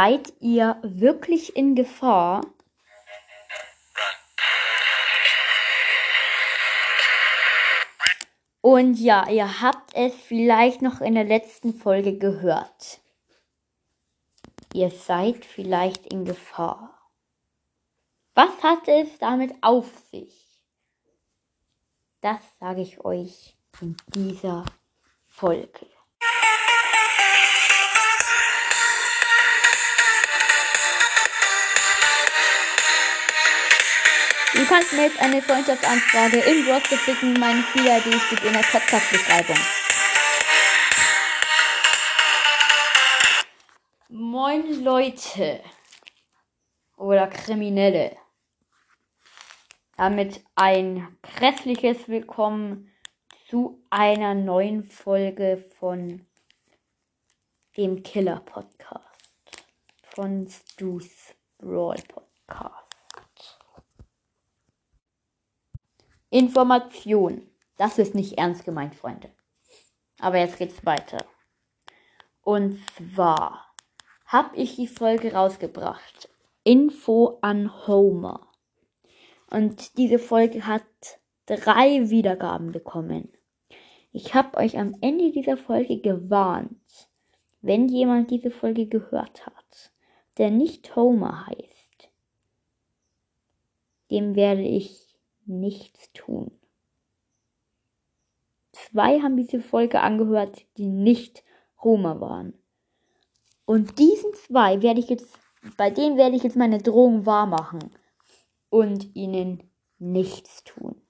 Seid ihr wirklich in Gefahr? Und ja, ihr habt es vielleicht noch in der letzten Folge gehört. Ihr seid vielleicht in Gefahr. Was hat es damit auf sich? Das sage ich euch in dieser Folge. Kannst mir jetzt eine Freundschaftsanfrage in WhatsApp schicken. Meine Spieler-ID steht in der Podcast-Beschreibung. Moin Leute oder Kriminelle. Damit ein grässliches Willkommen zu einer neuen Folge von dem Killer Podcast. Von Stu's Brawl Podcast. Information. Das ist nicht ernst gemeint, Freunde. Aber jetzt geht's weiter. Und zwar habe ich die Folge rausgebracht. Info an Homer. Und diese Folge hat drei Wiedergaben bekommen. Ich habe euch am Ende dieser Folge gewarnt, wenn jemand diese Folge gehört hat, der nicht Homer heißt, dem werde ich nichts tun. Zwei haben diese Folge angehört, die nicht Homer waren. Und diesen zwei werde ich jetzt, bei denen werde ich jetzt meine Drohung wahr machen und ihnen nichts tun.